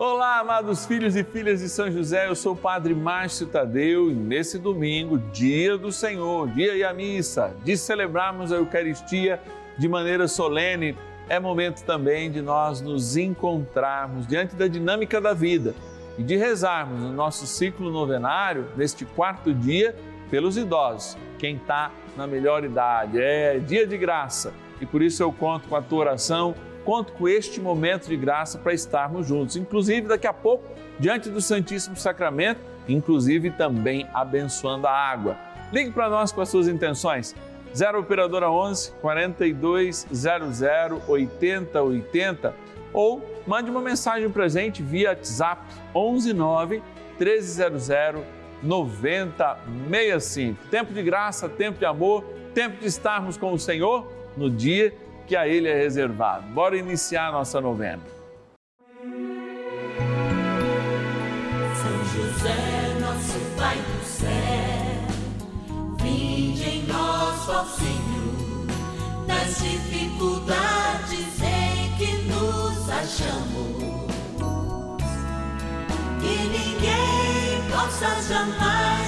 Olá, amados filhos e filhas de São José, eu sou o Padre Márcio Tadeu e nesse domingo, dia do Senhor, dia e a missa, de celebrarmos a Eucaristia de maneira solene, é momento também de nós nos encontrarmos diante da dinâmica da vida e de rezarmos no nosso ciclo novenário, neste quarto dia, pelos idosos, quem está na melhor idade. É dia de graça e por isso eu conto com a tua oração conto com este momento de graça para estarmos juntos, inclusive daqui a pouco, diante do Santíssimo Sacramento, inclusive também abençoando a água. Ligue para nós com as suas intenções. 0 Operadora 11 4200 8080 ou mande uma mensagem para gente via WhatsApp 11 9 1300 9065. Tempo de graça, tempo de amor, tempo de estarmos com o Senhor no dia que a Ele é reservado. Bora iniciar a nossa novena. São José, nosso Pai do céu, vinde em nós, ó Senhor, nas dificuldades em que nos achamos. Que ninguém possa jamais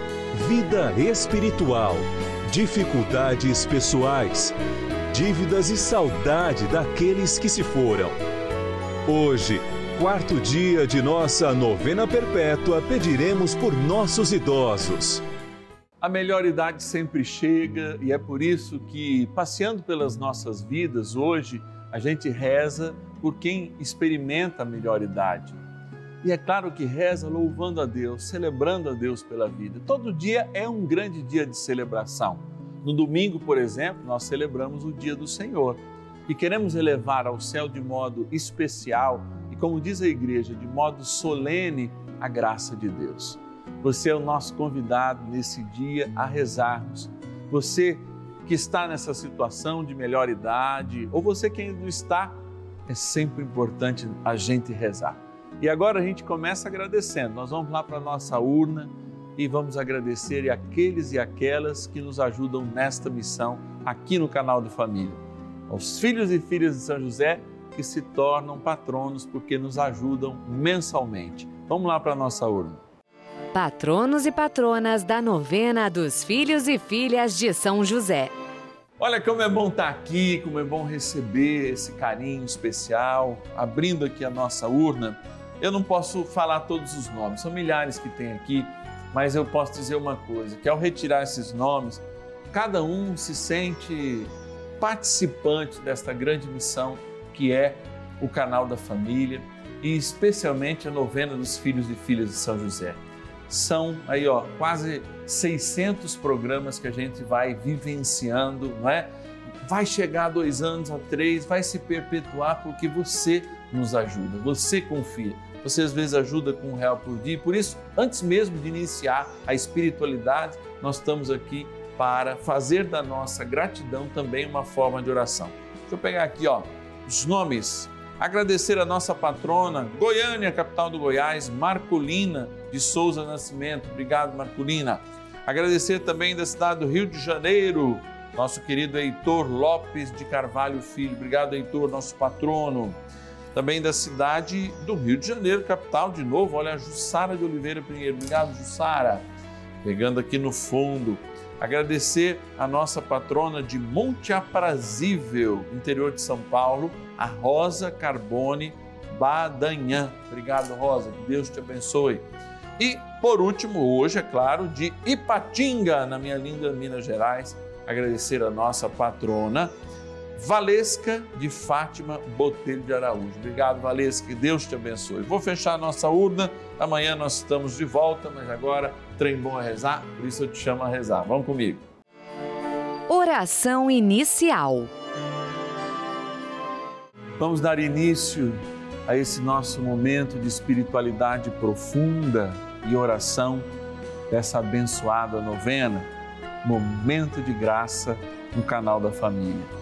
vida espiritual, dificuldades pessoais, dívidas e saudade daqueles que se foram. Hoje, quarto dia de nossa novena perpétua, pediremos por nossos idosos. A melhor idade sempre chega e é por isso que, passeando pelas nossas vidas hoje, a gente reza por quem experimenta a melhor idade e é claro que reza louvando a Deus, celebrando a Deus pela vida. Todo dia é um grande dia de celebração. No domingo, por exemplo, nós celebramos o dia do Senhor e queremos elevar ao céu de modo especial e, como diz a igreja, de modo solene a graça de Deus. Você é o nosso convidado nesse dia a rezarmos. Você que está nessa situação de melhor idade, ou você que ainda não está, é sempre importante a gente rezar e agora a gente começa agradecendo. Nós vamos lá para a nossa urna e vamos agradecer aqueles e aquelas que nos ajudam nesta missão aqui no canal do Família. Aos filhos e filhas de São José que se tornam patronos porque nos ajudam mensalmente. Vamos lá para a nossa urna. Patronos e patronas da novena dos filhos e filhas de São José. Olha como é bom estar aqui, como é bom receber esse carinho especial, abrindo aqui a nossa urna eu não posso falar todos os nomes, são milhares que tem aqui, mas eu posso dizer uma coisa: que ao retirar esses nomes, cada um se sente participante desta grande missão que é o canal da família e especialmente a novena dos filhos e filhas de São José. São aí ó, quase 600 programas que a gente vai vivenciando, não é? Vai chegar a dois anos, a três, vai se perpetuar porque você nos ajuda, você confia. Você às vezes ajuda com um real por dia. Por isso, antes mesmo de iniciar a espiritualidade, nós estamos aqui para fazer da nossa gratidão também uma forma de oração. Deixa eu pegar aqui, ó, os nomes. Agradecer a nossa patrona, Goiânia, capital do Goiás, Marcolina de Souza Nascimento. Obrigado, Marcolina. Agradecer também da cidade do Rio de Janeiro, nosso querido Heitor Lopes de Carvalho Filho. Obrigado, Heitor, nosso patrono também da cidade do Rio de Janeiro, capital de novo. Olha, a Jussara de Oliveira Pinheiro. Obrigado, Jussara. Pegando aqui no fundo. Agradecer a nossa patrona de Monte Aprazível, interior de São Paulo, a Rosa Carbone Badanhã. Obrigado, Rosa, que Deus te abençoe. E, por último, hoje, é claro, de Ipatinga, na minha linda Minas Gerais, agradecer a nossa patrona, Valesca de Fátima Botelho de Araújo. Obrigado, Valesca, que Deus te abençoe. Vou fechar a nossa urna, amanhã nós estamos de volta, mas agora trem bom a rezar, por isso eu te chamo a rezar. Vamos comigo. Oração inicial. Vamos dar início a esse nosso momento de espiritualidade profunda e oração dessa abençoada novena, Momento de Graça no canal da Família.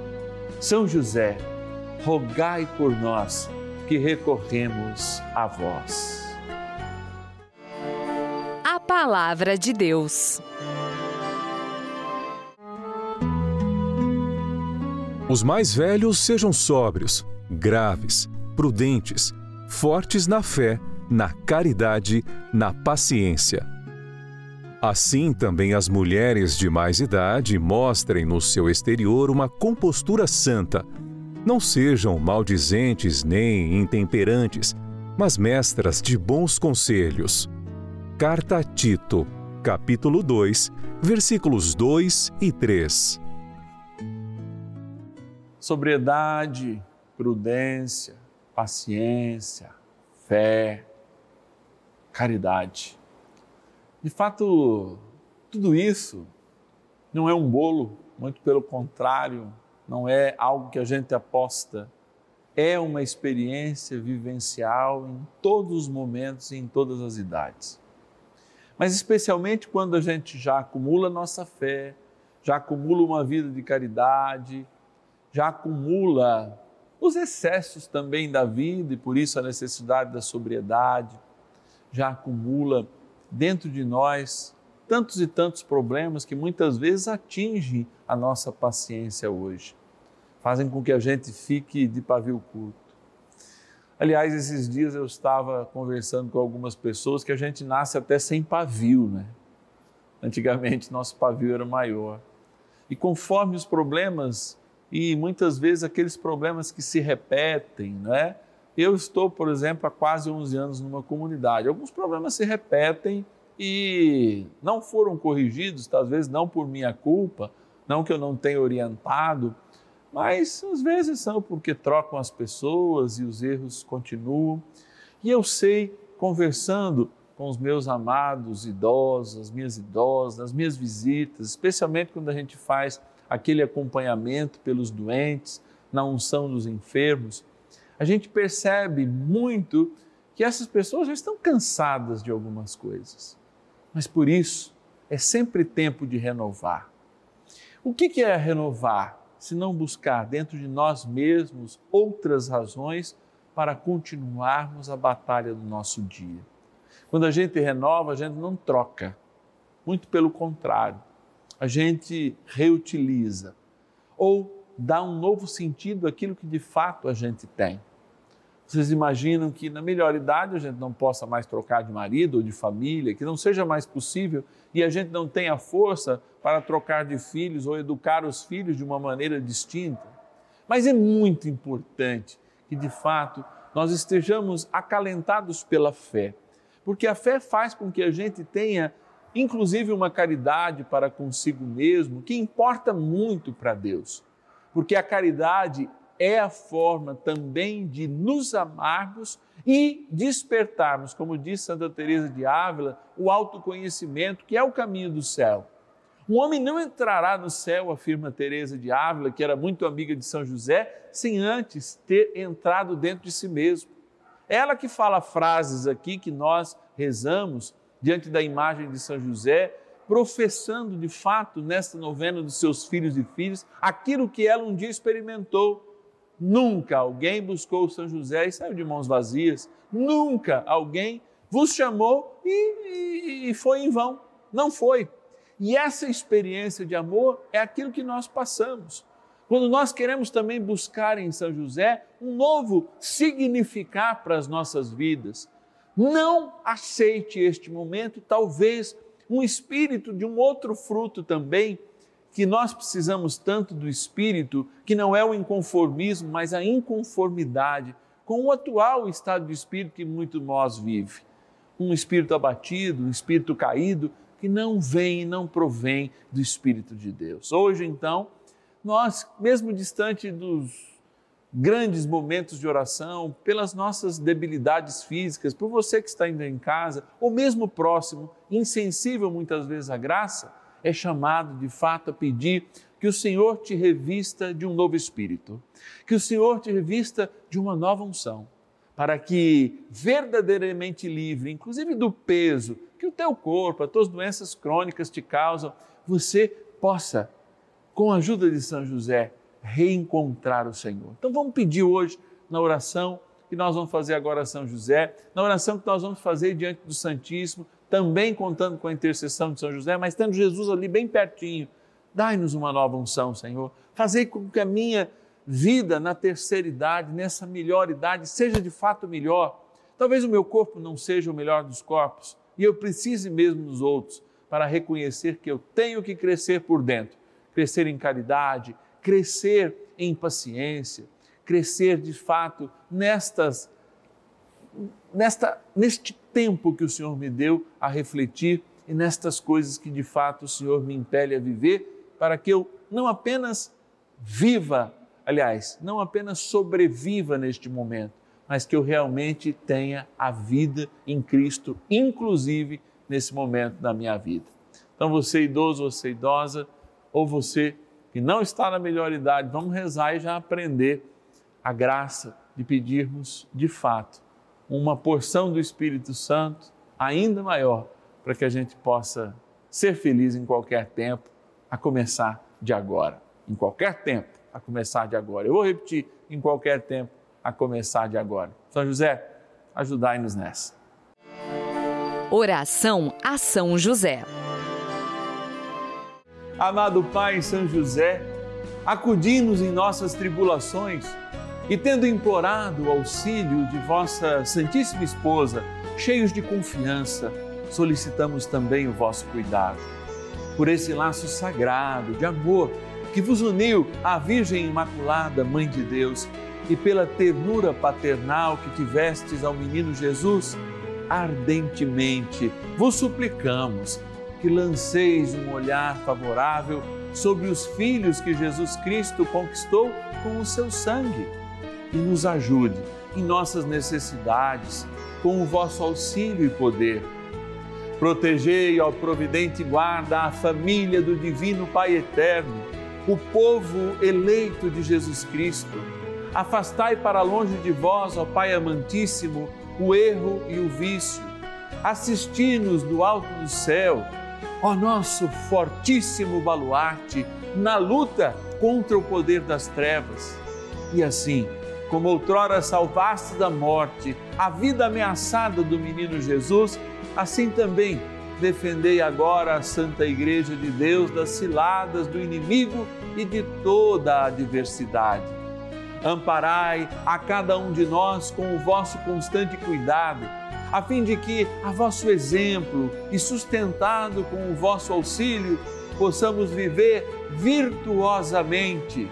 São José, rogai por nós que recorremos a vós. A Palavra de Deus. Os mais velhos sejam sóbrios, graves, prudentes, fortes na fé na caridade, na paciência. Assim também as mulheres de mais idade mostrem no seu exterior uma compostura santa. Não sejam maldizentes nem intemperantes, mas mestras de bons conselhos. Carta a Tito, capítulo 2, versículos 2 e 3. Sobriedade, prudência, paciência, fé caridade. De fato, tudo isso não é um bolo, muito pelo contrário, não é algo que a gente aposta, é uma experiência vivencial em todos os momentos e em todas as idades. Mas especialmente quando a gente já acumula nossa fé, já acumula uma vida de caridade, já acumula os excessos também da vida e por isso a necessidade da sobriedade já acumula dentro de nós tantos e tantos problemas que muitas vezes atingem a nossa paciência hoje, fazem com que a gente fique de pavio curto. Aliás, esses dias eu estava conversando com algumas pessoas que a gente nasce até sem pavio, né? Antigamente nosso pavio era maior. E conforme os problemas, e muitas vezes aqueles problemas que se repetem, não é? Eu estou, por exemplo, há quase 11 anos numa comunidade. Alguns problemas se repetem e não foram corrigidos, talvez não por minha culpa, não que eu não tenha orientado, mas às vezes são porque trocam as pessoas e os erros continuam. E eu sei, conversando com os meus amados idosos, as minhas idosas, nas minhas visitas, especialmente quando a gente faz aquele acompanhamento pelos doentes, na unção dos enfermos, a gente percebe muito que essas pessoas já estão cansadas de algumas coisas. Mas por isso, é sempre tempo de renovar. O que é renovar? Se não buscar dentro de nós mesmos outras razões para continuarmos a batalha do nosso dia. Quando a gente renova, a gente não troca, muito pelo contrário, a gente reutiliza ou dá um novo sentido àquilo que de fato a gente tem. Vocês imaginam que na melhor idade a gente não possa mais trocar de marido ou de família, que não seja mais possível e a gente não tenha força para trocar de filhos ou educar os filhos de uma maneira distinta. Mas é muito importante que de fato nós estejamos acalentados pela fé, porque a fé faz com que a gente tenha inclusive uma caridade para consigo mesmo, que importa muito para Deus. Porque a caridade é a forma também de nos amarmos e despertarmos, como diz Santa Teresa de Ávila, o autoconhecimento, que é o caminho do céu. Um homem não entrará no céu, afirma Teresa de Ávila, que era muito amiga de São José, sem antes ter entrado dentro de si mesmo. Ela que fala frases aqui que nós rezamos diante da imagem de São José, professando de fato nesta novena dos seus filhos e filhas aquilo que ela um dia experimentou Nunca alguém buscou São José e saiu de mãos vazias. Nunca alguém vos chamou e, e, e foi em vão. Não foi. E essa experiência de amor é aquilo que nós passamos. Quando nós queremos também buscar em São José um novo significar para as nossas vidas, não aceite este momento, talvez um espírito de um outro fruto também que nós precisamos tanto do espírito, que não é o inconformismo, mas a inconformidade com o atual estado de espírito que muito nós vive. Um espírito abatido, um espírito caído, que não vem e não provém do Espírito de Deus. Hoje, então, nós, mesmo distante dos grandes momentos de oração, pelas nossas debilidades físicas, por você que está indo em casa, ou mesmo próximo, insensível muitas vezes à graça, é chamado de fato a pedir que o Senhor te revista de um novo espírito, que o Senhor te revista de uma nova unção, para que verdadeiramente livre, inclusive do peso que o teu corpo, as tuas doenças crônicas te causam, você possa, com a ajuda de São José, reencontrar o Senhor. Então vamos pedir hoje na oração que nós vamos fazer agora a São José, na oração que nós vamos fazer diante do Santíssimo, também contando com a intercessão de São José, mas tendo Jesus ali bem pertinho. Dai-nos uma nova unção, Senhor. Fazei com que a minha vida na terceira idade, nessa melhor idade, seja de fato melhor. Talvez o meu corpo não seja o melhor dos corpos e eu precise mesmo dos outros para reconhecer que eu tenho que crescer por dentro, crescer em caridade, crescer em paciência, crescer de fato nestas nesta neste tempo que o Senhor me deu a refletir e nestas coisas que de fato o Senhor me impele a viver, para que eu não apenas viva, aliás, não apenas sobreviva neste momento, mas que eu realmente tenha a vida em Cristo, inclusive nesse momento da minha vida. Então, você idoso, você idosa, ou você que não está na melhor idade, vamos rezar e já aprender a graça de pedirmos de fato uma porção do Espírito Santo ainda maior para que a gente possa ser feliz em qualquer tempo, a começar de agora. Em qualquer tempo, a começar de agora. Eu vou repetir: em qualquer tempo, a começar de agora. São José, ajudai-nos nessa. Oração a São José. Amado Pai São José, acudi-nos em nossas tribulações e tendo implorado o auxílio de vossa Santíssima Esposa, cheios de confiança, solicitamos também o vosso cuidado. Por esse laço sagrado de amor que vos uniu à Virgem Imaculada, Mãe de Deus, e pela ternura paternal que tivestes ao menino Jesus, ardentemente vos suplicamos que lanceis um olhar favorável sobre os filhos que Jesus Cristo conquistou com o seu sangue e nos ajude em nossas necessidades com o vosso auxílio e poder. Protegei, ao providente guarda, a família do Divino Pai Eterno, o povo eleito de Jesus Cristo. Afastai para longe de vós, ó Pai amantíssimo, o erro e o vício. Assisti-nos do alto do céu, ó nosso fortíssimo baluarte, na luta contra o poder das trevas. E assim, como outrora salvaste da morte a vida ameaçada do menino Jesus, assim também defendei agora a Santa Igreja de Deus das ciladas do inimigo e de toda a adversidade. Amparai a cada um de nós com o vosso constante cuidado, a fim de que, a vosso exemplo e sustentado com o vosso auxílio, possamos viver virtuosamente,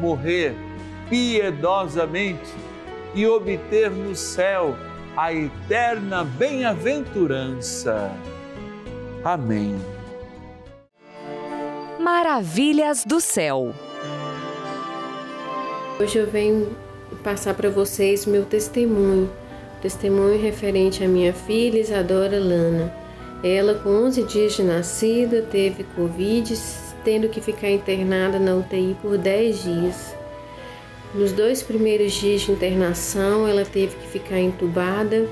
morrer piedosamente e obter no céu a eterna bem-aventurança. Amém. Maravilhas do céu. Hoje eu venho passar para vocês meu testemunho, testemunho referente à minha filha Isadora Lana. Ela, com 11 dias de nascida, teve Covid, tendo que ficar internada na UTI por 10 dias. Nos dois primeiros dias de internação, ela teve que ficar entubada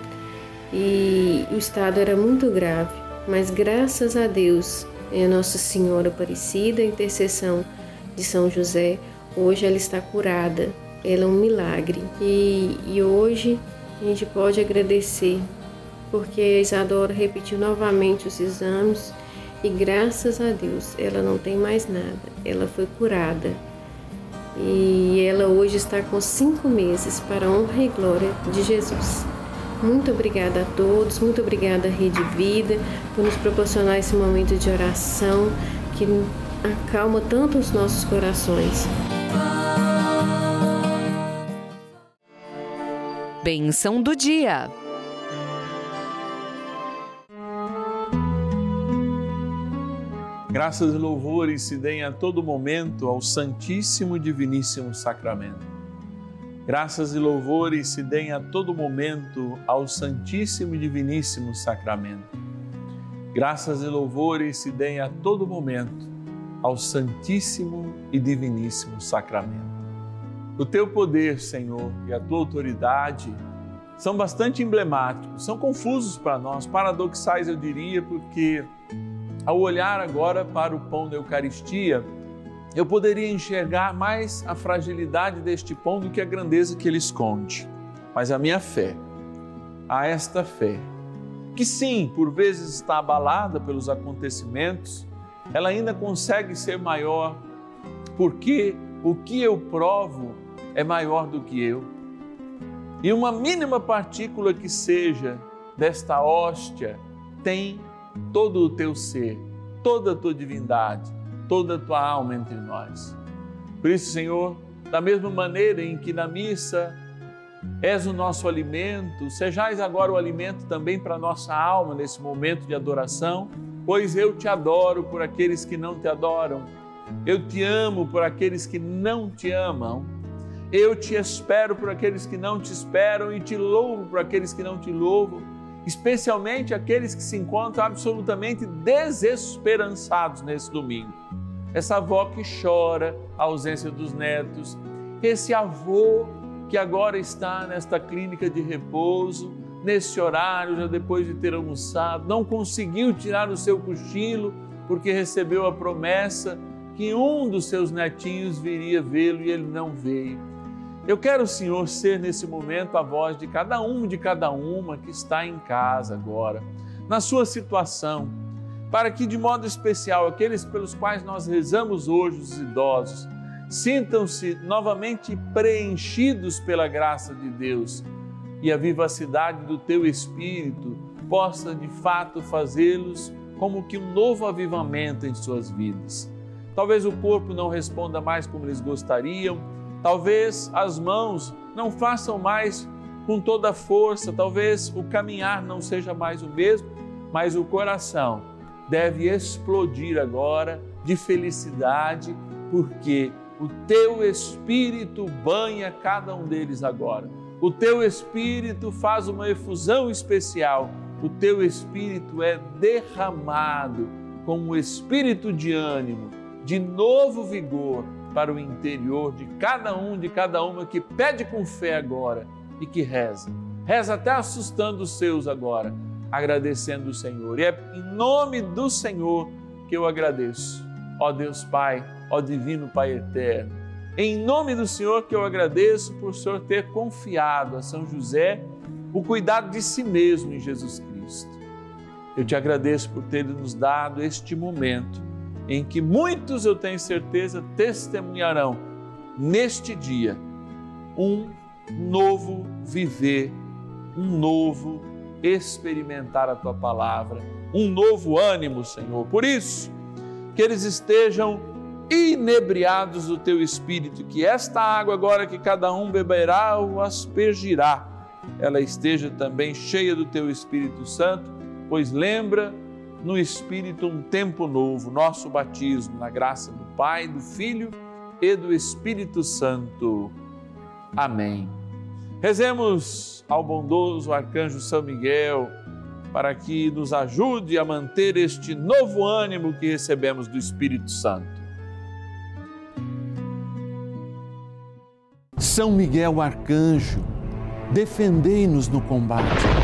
e o estado era muito grave, mas graças a Deus, a Nossa Senhora Aparecida, a intercessão de São José, hoje ela está curada. Ela é um milagre. E, e hoje a gente pode agradecer porque a Isadora repetiu novamente os exames e graças a Deus ela não tem mais nada, ela foi curada e ela hoje está com cinco meses para a honra e glória de Jesus. Muito obrigada a todos, muito obrigada Rede Vida por nos proporcionar esse momento de oração que acalma tanto os nossos corações. Benção do dia. Graças e louvores se deem a todo momento ao Santíssimo e Diviníssimo Sacramento. Graças e louvores se deem a todo momento ao Santíssimo e Diviníssimo Sacramento. Graças e louvores se deem a todo momento ao Santíssimo e Diviníssimo Sacramento. O teu poder, Senhor, e a tua autoridade são bastante emblemáticos, são confusos para nós, paradoxais eu diria, porque ao olhar agora para o pão da Eucaristia, eu poderia enxergar mais a fragilidade deste pão do que a grandeza que ele esconde. Mas a minha fé, a esta fé, que sim, por vezes está abalada pelos acontecimentos, ela ainda consegue ser maior, porque o que eu provo é maior do que eu. E uma mínima partícula que seja desta hóstia tem todo o teu ser, toda a tua divindade, toda a tua alma entre nós. Por isso, Senhor, da mesma maneira em que na missa és o nosso alimento, sejais agora o alimento também para a nossa alma nesse momento de adoração, pois eu te adoro por aqueles que não te adoram, eu te amo por aqueles que não te amam, eu te espero por aqueles que não te esperam e te louvo por aqueles que não te louvam especialmente aqueles que se encontram absolutamente desesperançados nesse domingo. Essa avó que chora a ausência dos netos, esse avô que agora está nesta clínica de repouso, nesse horário, já depois de ter almoçado, não conseguiu tirar o seu cochilo porque recebeu a promessa que um dos seus netinhos viria vê-lo e ele não veio eu quero, Senhor, ser nesse momento a voz de cada um, de cada uma que está em casa agora, na sua situação, para que, de modo especial, aqueles pelos quais nós rezamos hoje, os idosos, sintam-se novamente preenchidos pela graça de Deus e a vivacidade do Teu Espírito possa de fato fazê-los como que um novo avivamento em suas vidas. Talvez o corpo não responda mais como eles gostariam, Talvez as mãos não façam mais com toda a força, talvez o caminhar não seja mais o mesmo, mas o coração deve explodir agora de felicidade, porque o teu espírito banha cada um deles agora. O teu espírito faz uma efusão especial, o teu espírito é derramado com um espírito de ânimo, de novo vigor para o interior de cada um, de cada uma que pede com fé agora e que reza. reza até assustando os seus agora, agradecendo o Senhor. E é em nome do Senhor que eu agradeço. Ó Deus Pai, ó Divino Pai Eterno, em nome do Senhor que eu agradeço por o Senhor ter confiado a São José o cuidado de si mesmo em Jesus Cristo. Eu te agradeço por ter nos dado este momento em que muitos, eu tenho certeza, testemunharão neste dia um novo viver, um novo experimentar a tua palavra, um novo ânimo, Senhor. Por isso, que eles estejam inebriados do teu espírito, que esta água agora que cada um beberá ou aspergirá, ela esteja também cheia do teu Espírito Santo, pois lembra no Espírito um tempo novo, nosso batismo, na graça do Pai, do Filho e do Espírito Santo. Amém. Rezemos ao bondoso arcanjo São Miguel para que nos ajude a manter este novo ânimo que recebemos do Espírito Santo. São Miguel arcanjo, defendei-nos no combate.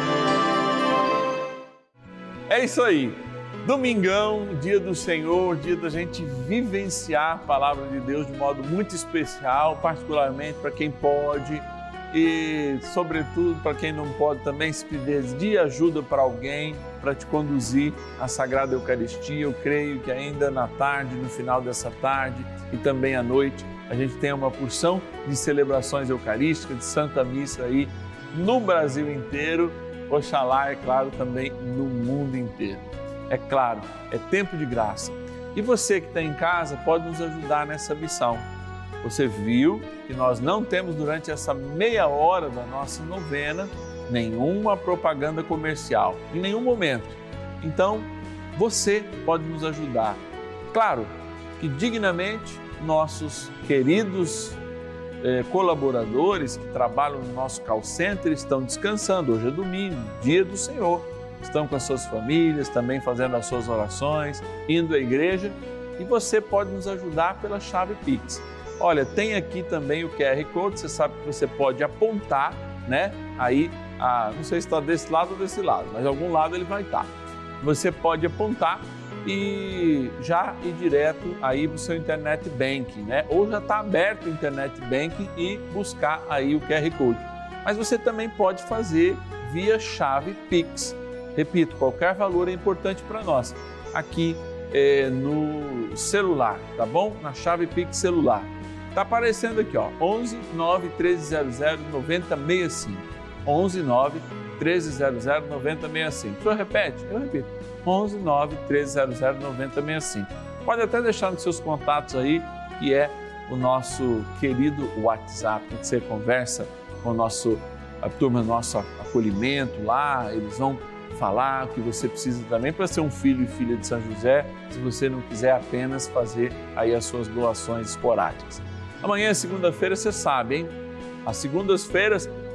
É isso aí. Domingão, dia do Senhor, dia da gente vivenciar a palavra de Deus de modo muito especial, particularmente para quem pode e, sobretudo, para quem não pode também se pedir ajuda para alguém para te conduzir à Sagrada Eucaristia. Eu creio que ainda na tarde, no final dessa tarde e também à noite, a gente tem uma porção de celebrações eucarísticas, de Santa Missa aí no Brasil inteiro, oxalá, é claro, também no mundo inteiro. É claro, é tempo de graça. E você que está em casa pode nos ajudar nessa missão. Você viu que nós não temos durante essa meia hora da nossa novena nenhuma propaganda comercial, em nenhum momento. Então, você pode nos ajudar. Claro que dignamente nossos queridos eh, colaboradores que trabalham no nosso call center estão descansando. Hoje é domingo, dia do Senhor estão com as suas famílias, também fazendo as suas orações, indo à igreja e você pode nos ajudar pela chave Pix. Olha, tem aqui também o QR Code, você sabe que você pode apontar, né? Aí, a, não sei se está desse lado ou desse lado, mas algum lado ele vai estar. Você pode apontar e já ir direto aí para o seu internet banking, né? Ou já está aberto o internet banking e buscar aí o QR Code. Mas você também pode fazer via chave Pix. Repito, qualquer valor é importante para nós. Aqui é, no celular, tá bom? Na chave Pix celular. Tá aparecendo aqui, ó, 11 9 1300 9065. 11 9 1300 9065. O senhor repete? Eu repito. 11 9 1300 9065. Pode até deixar nos seus contatos aí, que é o nosso querido WhatsApp, que você conversa com nosso, a turma, nosso acolhimento lá, eles vão falar o que você precisa também para ser um filho e filha de São José, se você não quiser apenas fazer aí as suas doações esporádicas. Amanhã é segunda-feira, você sabe, hein? As segundas-feiras